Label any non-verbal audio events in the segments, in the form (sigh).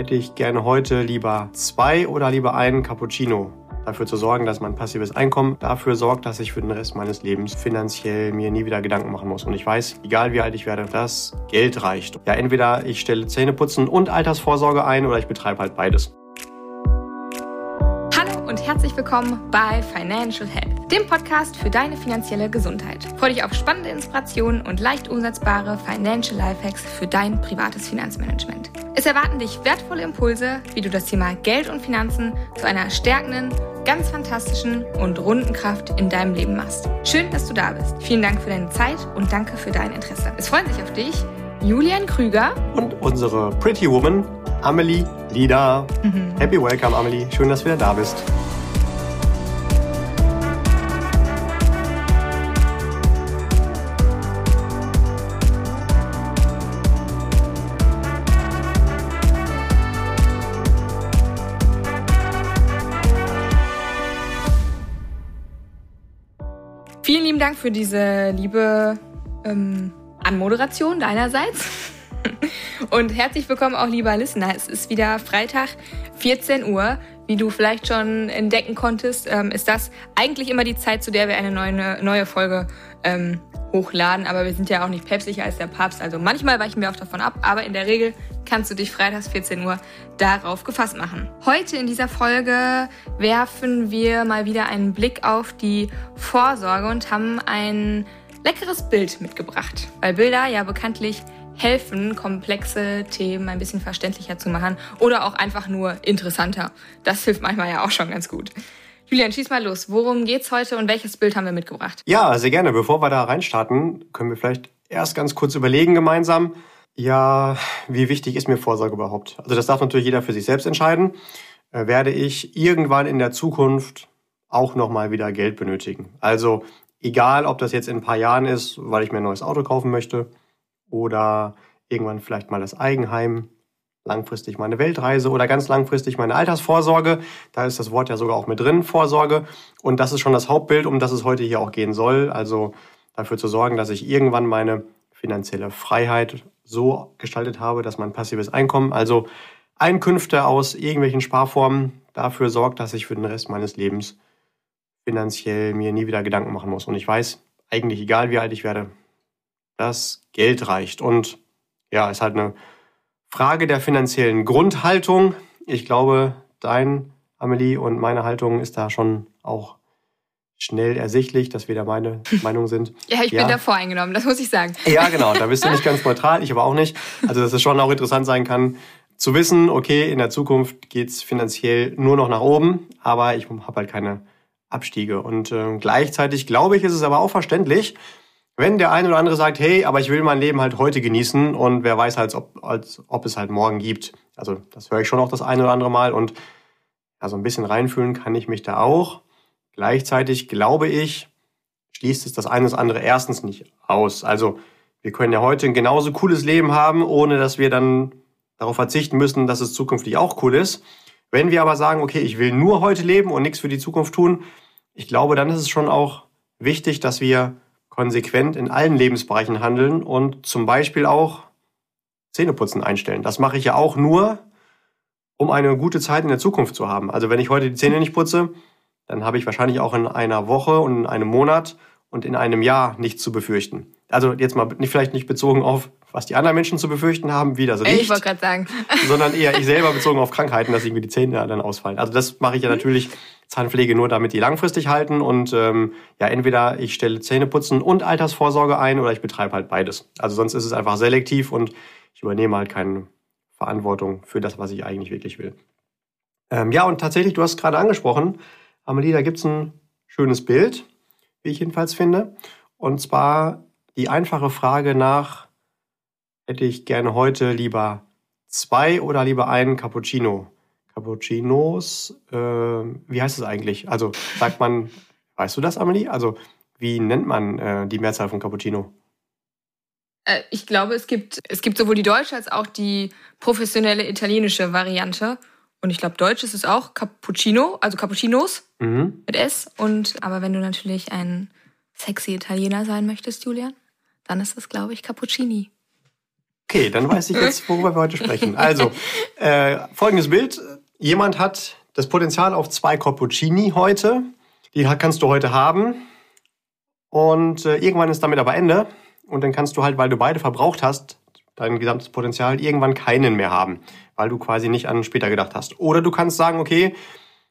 hätte ich gerne heute lieber zwei oder lieber einen Cappuccino. Dafür zu sorgen, dass mein passives Einkommen dafür sorgt, dass ich für den Rest meines Lebens finanziell mir nie wieder Gedanken machen muss. Und ich weiß, egal wie alt ich werde, das Geld reicht. Ja, entweder ich stelle Zähneputzen und Altersvorsorge ein oder ich betreibe halt beides und herzlich willkommen bei Financial Health, dem Podcast für deine finanzielle Gesundheit. Freue dich auf spannende Inspirationen und leicht umsetzbare Financial Lifehacks für dein privates Finanzmanagement. Es erwarten dich wertvolle Impulse, wie du das Thema Geld und Finanzen zu einer stärkenden, ganz fantastischen und runden Kraft in deinem Leben machst. Schön, dass du da bist. Vielen Dank für deine Zeit und danke für dein Interesse. Es freuen sich auf dich Julian Krüger und unsere Pretty Woman Amelie Lieder. Mhm. Happy Welcome, Amelie. Schön, dass du wieder da bist. Vielen lieben Dank für diese liebe ähm, Anmoderation deinerseits. (laughs) Und herzlich willkommen auch, lieber Listener. Es ist wieder Freitag, 14 Uhr. Wie du vielleicht schon entdecken konntest, ähm, ist das eigentlich immer die Zeit, zu der wir eine neue, neue Folge ähm, hochladen. Aber wir sind ja auch nicht päpstlicher als der Papst. Also manchmal weichen wir auch davon ab. Aber in der Regel kannst du dich freitags 14 Uhr darauf gefasst machen. Heute in dieser Folge werfen wir mal wieder einen Blick auf die Vorsorge und haben ein leckeres Bild mitgebracht. Weil Bilder ja bekanntlich helfen, komplexe Themen ein bisschen verständlicher zu machen oder auch einfach nur interessanter. Das hilft manchmal ja auch schon ganz gut. Julian, schieß mal los. Worum geht's heute und welches Bild haben wir mitgebracht? Ja, sehr gerne. Bevor wir da reinstarten, können wir vielleicht erst ganz kurz überlegen gemeinsam, ja, wie wichtig ist mir Vorsorge überhaupt? Also das darf natürlich jeder für sich selbst entscheiden. Äh, werde ich irgendwann in der Zukunft auch nochmal wieder Geld benötigen? Also egal, ob das jetzt in ein paar Jahren ist, weil ich mir ein neues Auto kaufen möchte oder irgendwann vielleicht mal das Eigenheim, langfristig meine Weltreise oder ganz langfristig meine Altersvorsorge. Da ist das Wort ja sogar auch mit drin, Vorsorge. Und das ist schon das Hauptbild, um das es heute hier auch gehen soll. Also dafür zu sorgen, dass ich irgendwann meine finanzielle Freiheit so gestaltet habe, dass mein passives Einkommen, also Einkünfte aus irgendwelchen Sparformen, dafür sorgt, dass ich für den Rest meines Lebens finanziell mir nie wieder Gedanken machen muss. Und ich weiß, eigentlich egal wie alt ich werde, das Geld reicht. Und ja, ist halt eine Frage der finanziellen Grundhaltung. Ich glaube, dein, Amelie, und meine Haltung ist da schon auch schnell ersichtlich, dass wir da meine (laughs) Meinung sind. ja, ich ja. bin da voreingenommen, das muss ich sagen. Ja, genau, da bist du nicht ganz neutral, ich aber auch nicht. Also, dass es schon auch interessant sein kann, zu wissen, okay, in der Zukunft geht's finanziell nur noch nach oben, aber ich habe halt keine Abstiege. Und äh, gleichzeitig glaube ich, ist es aber auch verständlich, wenn der eine oder andere sagt, hey, aber ich will mein Leben halt heute genießen und wer weiß halt, ob, als, ob es halt morgen gibt. Also das höre ich schon auch das eine oder andere Mal und ja, so ein bisschen reinfühlen kann ich mich da auch. Gleichzeitig glaube ich, schließt es das eine oder andere erstens nicht aus. Also wir können ja heute ein genauso cooles Leben haben, ohne dass wir dann darauf verzichten müssen, dass es zukünftig auch cool ist. Wenn wir aber sagen, okay, ich will nur heute leben und nichts für die Zukunft tun, ich glaube, dann ist es schon auch wichtig, dass wir konsequent in allen Lebensbereichen handeln und zum Beispiel auch Zähneputzen einstellen. Das mache ich ja auch nur, um eine gute Zeit in der Zukunft zu haben. Also wenn ich heute die Zähne nicht putze, dann habe ich wahrscheinlich auch in einer Woche und in einem Monat und in einem Jahr nichts zu befürchten. Also jetzt mal vielleicht nicht bezogen auf, was die anderen Menschen zu befürchten haben, wie das Licht. Ich wollte gerade sagen. (laughs) sondern eher ich selber bezogen auf Krankheiten, dass irgendwie die Zähne dann ausfallen. Also das mache ich ja natürlich Zahnpflege nur, damit die langfristig halten. Und ähm, ja, entweder ich stelle Zähneputzen und Altersvorsorge ein oder ich betreibe halt beides. Also sonst ist es einfach selektiv und ich übernehme halt keine Verantwortung für das, was ich eigentlich wirklich will. Ähm, ja, und tatsächlich, du hast gerade angesprochen, Amelie, da gibt's ein schönes Bild, wie ich jedenfalls finde. Und zwar die einfache Frage nach, hätte ich gerne heute lieber zwei oder lieber einen Cappuccino? Cappuccinos, äh, wie heißt es eigentlich? Also sagt man, (laughs) weißt du das, Amelie? Also wie nennt man äh, die Mehrzahl von Cappuccino? Äh, ich glaube, es gibt, es gibt sowohl die deutsche als auch die professionelle italienische Variante. Und ich glaube, Deutsch ist es auch Cappuccino, also Cappuccinos mhm. mit S. Und aber wenn du natürlich ein sexy Italiener sein möchtest, Julian, dann ist es, glaube ich, Cappuccini. Okay, dann weiß ich jetzt, worüber wir heute sprechen. Also, (laughs) äh, folgendes Bild. Jemand hat das Potenzial auf zwei Cappuccini heute. Die kannst du heute haben. Und äh, irgendwann ist damit aber Ende. Und dann kannst du halt, weil du beide verbraucht hast, dein gesamtes Potenzial, irgendwann keinen mehr haben, weil du quasi nicht an später gedacht hast. Oder du kannst sagen, okay,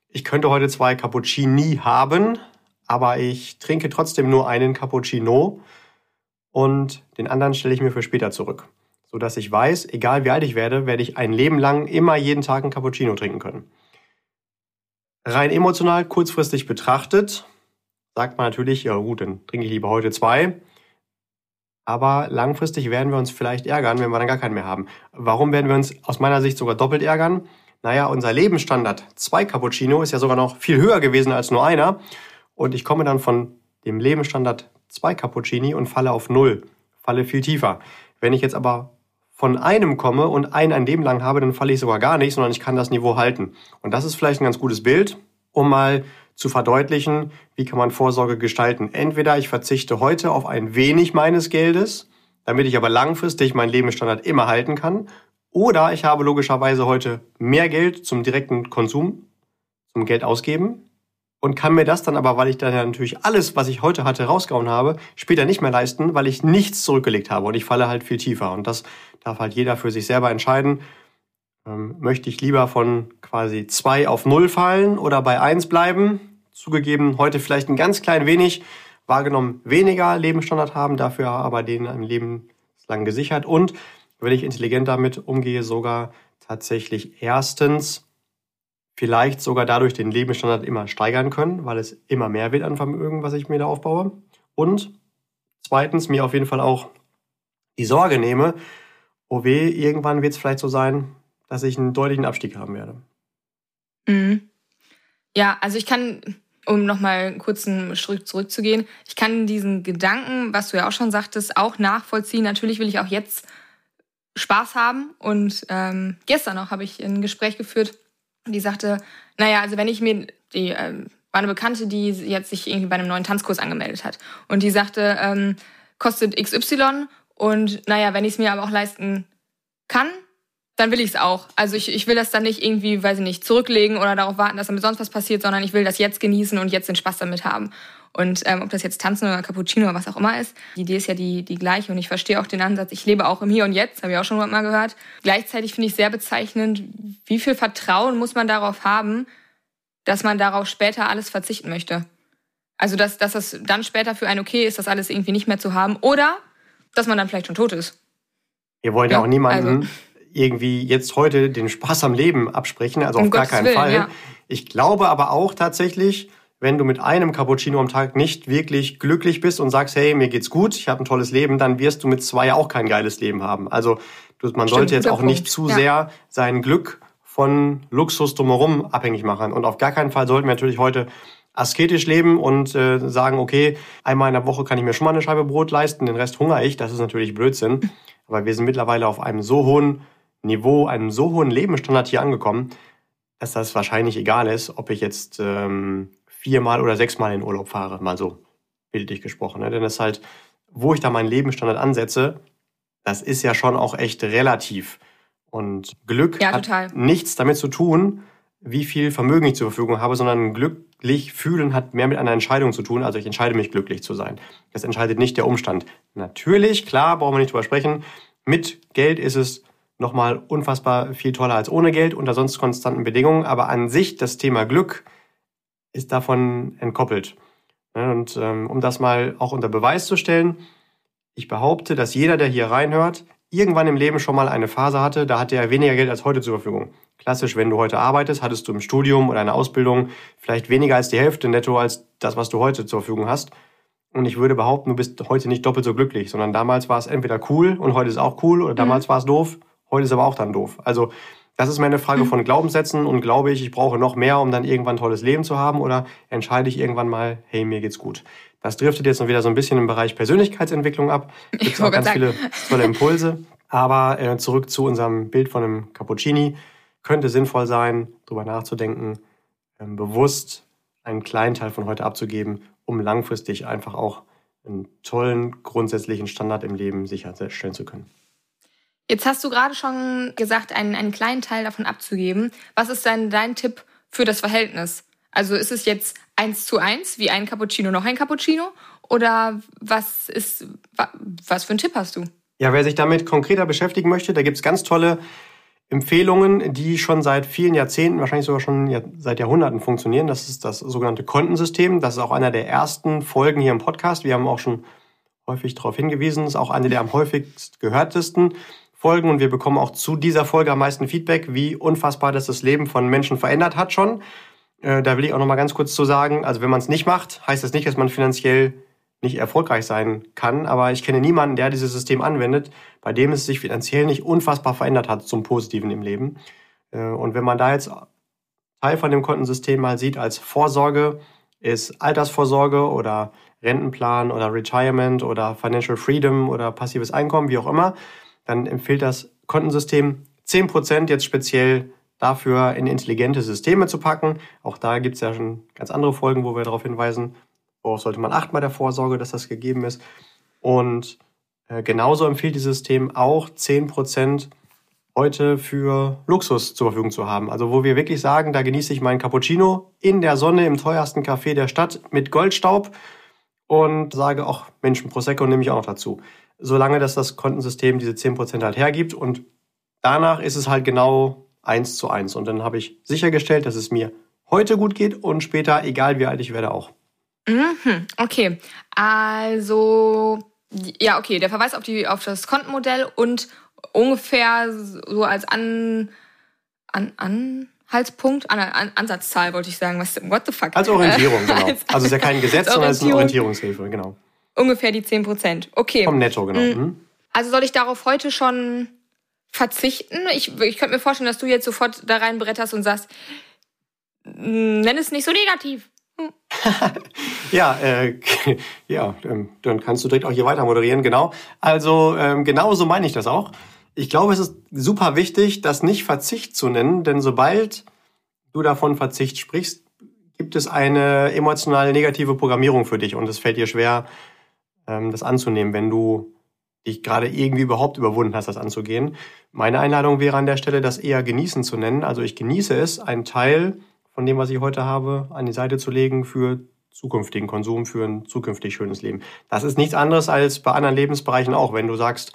ich könnte heute zwei Cappuccini haben, aber ich trinke trotzdem nur einen Cappuccino und den anderen stelle ich mir für später zurück. Sodass ich weiß, egal wie alt ich werde, werde ich ein Leben lang immer jeden Tag einen Cappuccino trinken können. Rein emotional, kurzfristig betrachtet, sagt man natürlich, ja gut, dann trinke ich lieber heute zwei. Aber langfristig werden wir uns vielleicht ärgern, wenn wir dann gar keinen mehr haben. Warum werden wir uns aus meiner Sicht sogar doppelt ärgern? Naja, unser Lebensstandard, zwei Cappuccino, ist ja sogar noch viel höher gewesen als nur einer. Und ich komme dann von dem Lebensstandard zwei Cappuccini und falle auf null, falle viel tiefer. Wenn ich jetzt aber von einem komme und einen ein Leben lang habe, dann falle ich sogar gar nicht, sondern ich kann das Niveau halten. Und das ist vielleicht ein ganz gutes Bild, um mal zu verdeutlichen, wie kann man Vorsorge gestalten. Entweder ich verzichte heute auf ein wenig meines Geldes, damit ich aber langfristig meinen Lebensstandard immer halten kann, oder ich habe logischerweise heute mehr Geld zum direkten Konsum, zum Geld ausgeben und kann mir das dann aber, weil ich dann ja natürlich alles, was ich heute hatte, rausgehauen habe, später nicht mehr leisten, weil ich nichts zurückgelegt habe und ich falle halt viel tiefer. Und das darf halt jeder für sich selber entscheiden. Ähm, möchte ich lieber von quasi zwei auf null fallen oder bei eins bleiben? Zugegeben, heute vielleicht ein ganz klein wenig, wahrgenommen weniger Lebensstandard haben, dafür aber den ein Leben lang gesichert und wenn ich intelligent damit umgehe, sogar tatsächlich erstens vielleicht sogar dadurch den Lebensstandard immer steigern können, weil es immer mehr wird an Vermögen, was ich mir da aufbaue. Und zweitens mir auf jeden Fall auch die Sorge nehme, oh weh, irgendwann wird es vielleicht so sein, dass ich einen deutlichen Abstieg haben werde. Mhm. Ja, also ich kann, um nochmal kurz einen Schritt zurückzugehen, ich kann diesen Gedanken, was du ja auch schon sagtest, auch nachvollziehen. Natürlich will ich auch jetzt Spaß haben. Und ähm, gestern noch habe ich ein Gespräch geführt, die sagte, naja, also wenn ich mir, die ähm, war eine Bekannte, die jetzt sich irgendwie bei einem neuen Tanzkurs angemeldet hat. Und die sagte, ähm, kostet XY und naja, wenn ich es mir aber auch leisten kann, dann will ich es auch. Also ich, ich will das dann nicht irgendwie, weiß ich nicht, zurücklegen oder darauf warten, dass damit sonst was passiert, sondern ich will das jetzt genießen und jetzt den Spaß damit haben. Und ähm, ob das jetzt Tanzen oder Cappuccino oder was auch immer ist, die Idee ist ja die, die gleiche. Und ich verstehe auch den Ansatz, ich lebe auch im Hier und Jetzt, habe ich auch schon mal gehört. Gleichzeitig finde ich sehr bezeichnend, wie viel Vertrauen muss man darauf haben, dass man darauf später alles verzichten möchte. Also dass, dass das dann später für einen okay ist, das alles irgendwie nicht mehr zu haben. Oder dass man dann vielleicht schon tot ist. Wir wollen ja, auch niemanden also. irgendwie jetzt heute den Spaß am Leben absprechen, also um auf Gottes gar keinen Willen, Fall. Ja. Ich glaube aber auch tatsächlich, wenn du mit einem Cappuccino am Tag nicht wirklich glücklich bist und sagst, hey, mir geht's gut, ich habe ein tolles Leben, dann wirst du mit zwei auch kein geiles Leben haben. Also man Stimmt, sollte jetzt auch Punkt. nicht zu ja. sehr sein Glück von Luxus drumherum abhängig machen. Und auf gar keinen Fall sollten wir natürlich heute asketisch leben und äh, sagen, okay, einmal in der Woche kann ich mir schon mal eine Scheibe Brot leisten, den Rest hungere ich. Das ist natürlich Blödsinn. Aber wir sind mittlerweile auf einem so hohen Niveau, einem so hohen Lebensstandard hier angekommen, dass das wahrscheinlich egal ist, ob ich jetzt ähm, viermal oder sechsmal in Urlaub fahre, mal so bildlich gesprochen. Ne? Denn das ist halt, wo ich da meinen Lebensstandard ansetze, das ist ja schon auch echt relativ. Und Glück ja, hat nichts damit zu tun, wie viel Vermögen ich zur Verfügung habe, sondern glücklich fühlen hat mehr mit einer Entscheidung zu tun. Also ich entscheide mich glücklich zu sein. Das entscheidet nicht der Umstand. Natürlich, klar, brauchen wir nicht drüber sprechen. Mit Geld ist es nochmal unfassbar viel toller als ohne Geld unter sonst konstanten Bedingungen. Aber an sich das Thema Glück ist davon entkoppelt. Und ähm, um das mal auch unter Beweis zu stellen, ich behaupte, dass jeder, der hier reinhört, irgendwann im Leben schon mal eine Phase hatte, da hatte er weniger Geld als heute zur Verfügung. Klassisch, wenn du heute arbeitest, hattest du im Studium oder einer Ausbildung vielleicht weniger als die Hälfte netto als das, was du heute zur Verfügung hast. Und ich würde behaupten, du bist heute nicht doppelt so glücklich, sondern damals war es entweder cool und heute ist auch cool oder damals mhm. war es doof, heute ist aber auch dann doof. Also das ist meine Frage mhm. von Glaubenssätzen und glaube ich, ich brauche noch mehr, um dann irgendwann ein tolles Leben zu haben oder entscheide ich irgendwann mal, hey, mir geht's gut. Das driftet jetzt wieder so ein bisschen im Bereich Persönlichkeitsentwicklung ab. Gibt auch ganz sagen. viele tolle (laughs) Impulse. Aber äh, zurück zu unserem Bild von einem Cappuccini. Könnte sinnvoll sein, darüber nachzudenken, ähm, bewusst einen kleinen Teil von heute abzugeben, um langfristig einfach auch einen tollen grundsätzlichen Standard im Leben sicherstellen zu können. Jetzt hast du gerade schon gesagt, einen, einen kleinen Teil davon abzugeben. Was ist denn dein Tipp für das Verhältnis? Also ist es jetzt eins zu eins, wie ein Cappuccino noch ein Cappuccino? Oder was ist, was für einen Tipp hast du? Ja, wer sich damit konkreter beschäftigen möchte, da gibt's ganz tolle Empfehlungen, die schon seit vielen Jahrzehnten, wahrscheinlich sogar schon seit Jahrhunderten funktionieren. Das ist das sogenannte Kontensystem. Das ist auch einer der ersten Folgen hier im Podcast. Wir haben auch schon häufig darauf hingewiesen. Ist auch eine der am häufigst gehörtesten Folgen. Und wir bekommen auch zu dieser Folge am meisten Feedback, wie unfassbar das das Leben von Menschen verändert hat schon. Äh, da will ich auch noch mal ganz kurz zu sagen, also wenn man es nicht macht, heißt das nicht, dass man finanziell nicht erfolgreich sein kann. Aber ich kenne niemanden, der dieses System anwendet, bei dem es sich finanziell nicht unfassbar verändert hat zum Positiven im Leben. Äh, und wenn man da jetzt Teil von dem Kontensystem mal sieht als Vorsorge, ist Altersvorsorge oder Rentenplan oder Retirement oder Financial Freedom oder passives Einkommen, wie auch immer, dann empfiehlt das Kontensystem 10% jetzt speziell dafür in intelligente Systeme zu packen. Auch da gibt es ja schon ganz andere Folgen, wo wir darauf hinweisen, worauf sollte man achten bei der Vorsorge, dass das gegeben ist. Und äh, genauso empfiehlt dieses System auch 10% heute für Luxus zur Verfügung zu haben. Also wo wir wirklich sagen, da genieße ich meinen Cappuccino in der Sonne im teuersten Café der Stadt mit Goldstaub und sage auch Menschen Prosecco nehme ich auch noch dazu. Solange dass das Kontensystem diese 10% halt hergibt und danach ist es halt genau eins zu eins. Und dann habe ich sichergestellt, dass es mir heute gut geht und später, egal wie alt ich werde, auch. Mhm, okay. Also, ja, okay, der Verweis auf, die, auf das Kontenmodell und ungefähr so als An, an, Anhaltspunkt, an, an, Ansatzzahl wollte ich sagen. Was, what the fuck? Als Orientierung, (laughs) genau. Als, also es ist ja kein Gesetz, sondern es ist eine Orientierungshilfe, genau. Ungefähr die 10 Prozent. Okay. Vom Netto, genau. Mhm. mhm. Also soll ich darauf heute schon verzichten? Ich, ich könnte mir vorstellen, dass du jetzt sofort da reinbretterst und sagst, nenn es nicht so negativ. (laughs) ja, äh, (laughs) ja, ähm, dann kannst du direkt auch hier weiter moderieren, genau. Also ähm, genau so meine ich das auch. Ich glaube, es ist super wichtig, das nicht Verzicht zu nennen, denn sobald du davon Verzicht sprichst, gibt es eine emotional negative Programmierung für dich und es fällt dir schwer, das anzunehmen, wenn du dich gerade irgendwie überhaupt überwunden hast, das anzugehen. Meine Einladung wäre an der Stelle, das eher genießen zu nennen. Also ich genieße es, einen Teil von dem, was ich heute habe, an die Seite zu legen für zukünftigen Konsum, für ein zukünftig schönes Leben. Das ist nichts anderes als bei anderen Lebensbereichen auch. Wenn du sagst,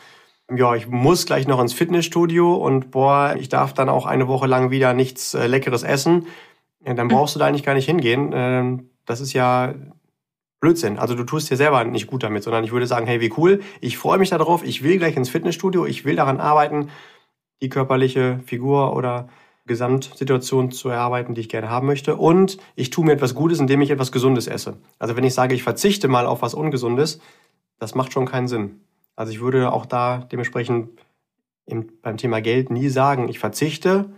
ja, ich muss gleich noch ins Fitnessstudio und boah, ich darf dann auch eine Woche lang wieder nichts äh, Leckeres essen, dann brauchst du da eigentlich gar nicht hingehen. Ähm, das ist ja Blödsinn. Also du tust dir selber nicht gut damit, sondern ich würde sagen, hey, wie cool, ich freue mich darauf, ich will gleich ins Fitnessstudio, ich will daran arbeiten, die körperliche Figur oder Gesamtsituation zu erarbeiten, die ich gerne haben möchte. Und ich tue mir etwas Gutes, indem ich etwas Gesundes esse. Also wenn ich sage, ich verzichte mal auf was Ungesundes, das macht schon keinen Sinn. Also ich würde auch da dementsprechend im, beim Thema Geld nie sagen, ich verzichte,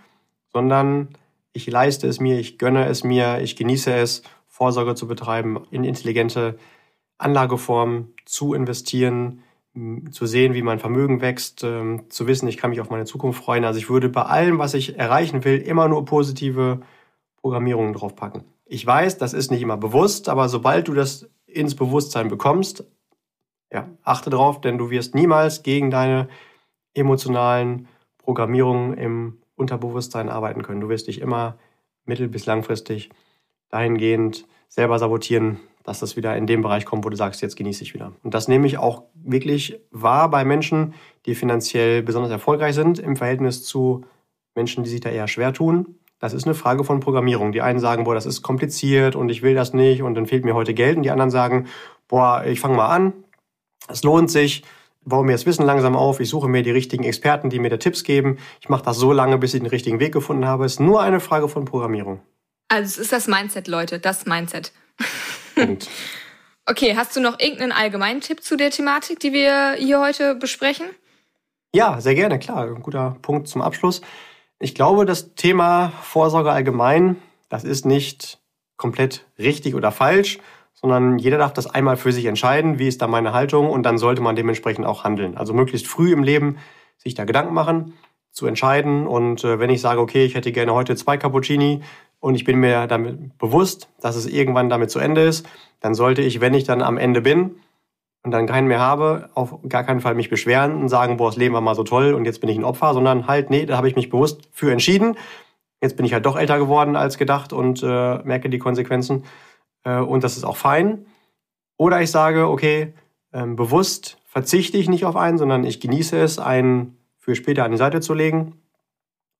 sondern ich leiste es mir, ich gönne es mir, ich genieße es, Vorsorge zu betreiben, in intelligente Anlageformen zu investieren, zu sehen, wie mein Vermögen wächst, ähm, zu wissen, ich kann mich auf meine Zukunft freuen. Also ich würde bei allem, was ich erreichen will, immer nur positive Programmierungen draufpacken. Ich weiß, das ist nicht immer bewusst, aber sobald du das ins Bewusstsein bekommst, ja, achte drauf, denn du wirst niemals gegen deine emotionalen Programmierungen im Unterbewusstsein arbeiten können. Du wirst dich immer mittel- bis langfristig dahingehend selber sabotieren, dass das wieder in dem Bereich kommt, wo du sagst, jetzt genieße ich wieder. Und das nehme ich auch wirklich wahr bei Menschen, die finanziell besonders erfolgreich sind im Verhältnis zu Menschen, die sich da eher schwer tun. Das ist eine Frage von Programmierung. Die einen sagen, boah, das ist kompliziert und ich will das nicht und dann fehlt mir heute Geld. Und die anderen sagen, boah, ich fange mal an, es lohnt sich, baue mir das Wissen langsam auf, ich suche mir die richtigen Experten, die mir da Tipps geben. Ich mache das so lange, bis ich den richtigen Weg gefunden habe. Es ist nur eine Frage von Programmierung. Also es ist das Mindset, Leute, das Mindset. Punkt. (laughs) Okay, hast du noch irgendeinen allgemeinen Tipp zu der Thematik, die wir hier heute besprechen? Ja, sehr gerne, klar. Ein guter Punkt zum Abschluss. Ich glaube, das Thema Vorsorge allgemein, das ist nicht komplett richtig oder falsch, sondern jeder darf das einmal für sich entscheiden, wie ist da meine Haltung und dann sollte man dementsprechend auch handeln. Also möglichst früh im Leben sich da Gedanken machen, zu entscheiden und äh, wenn ich sage, okay, ich hätte gerne heute zwei Cappuccini, und ich bin mir damit bewusst, dass es irgendwann damit zu Ende ist, dann sollte ich, wenn ich dann am Ende bin, und dann keinen mehr habe, auf gar keinen Fall mich beschweren und sagen, boah, das Leben war mal so toll und jetzt bin ich ein Opfer, sondern halt, nee, da habe ich mich bewusst für entschieden. Jetzt bin ich halt doch älter geworden als gedacht und äh, merke die Konsequenzen. Äh, und das ist auch fein. Oder ich sage, okay, ähm, bewusst verzichte ich nicht auf einen, sondern ich genieße es, einen für später an die Seite zu legen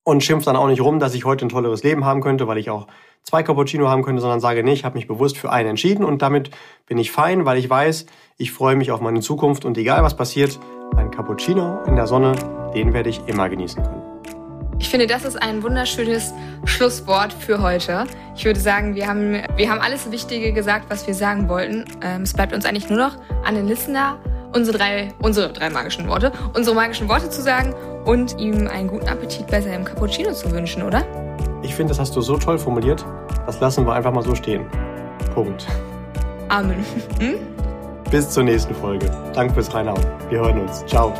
und schimpf dann auch nicht rum, dass ich heute ein tolleres Leben haben könnte, weil ich auch zwei Cappuccino haben könnte, sondern sage, nee, ich habe mich bewusst für einen entschieden und damit bin ich fein, weil ich weiß, ich freue mich auf meine Zukunft und egal was passiert, ein Cappuccino in der Sonne, den werde ich immer genießen können. Ich finde, das ist ein wunderschönes Schlusswort für heute. Ich würde sagen, wir haben, wir haben alles Wichtige gesagt, was wir sagen wollten. Ähm, es bleibt uns eigentlich nur noch an den Listener unsere drei, unsere drei magischen Worte, unsere magischen Worte zu sagen und ihm einen guten Appetit bei seinem Cappuccino zu wünschen, oder? Ich finde, das hast du so toll formuliert. Das lassen wir einfach mal so stehen. Punkt. Amen. (laughs) Hm? Bis zur nächsten Folge. Danke fürs Reinhauen. Wir hören uns. Ciao.